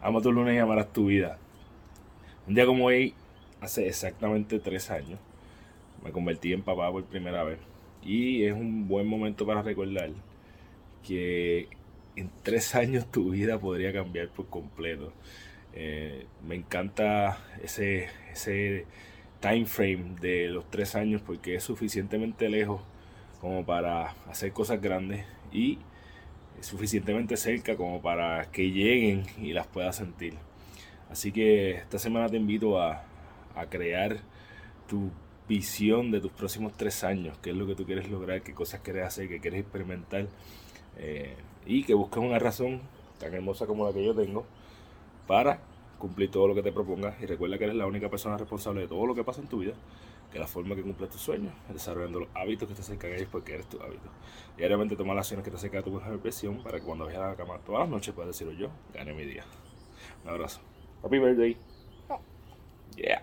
Ama tu lunes y amarás tu vida. Un día como hoy, hace exactamente tres años, me convertí en papá por primera vez. Y es un buen momento para recordar que en tres años tu vida podría cambiar por completo. Eh, me encanta ese, ese time frame de los tres años porque es suficientemente lejos como para hacer cosas grandes y suficientemente cerca como para que lleguen y las puedas sentir. Así que esta semana te invito a, crear tu visión de tus próximos tres años, qué es lo que tú quieres lograr, qué cosas quieres hacer, qué quieres experimentar eh, y que busques una razón tan hermosa como la que yo tengo para cumplir todo lo que te propongas y recuerda que eres la única persona responsable de todo lo que pasa en tu vida que la forma que cumples tus sueños es desarrollando los hábitos que te acercan a ellos porque eres tu hábito. Diariamente toma las acciones que te acercan a tu mejor versión para que cuando vayas a la cama todas las noches puedas decirlo yo, gane mi día. Un abrazo. Happy birthday. Yeah.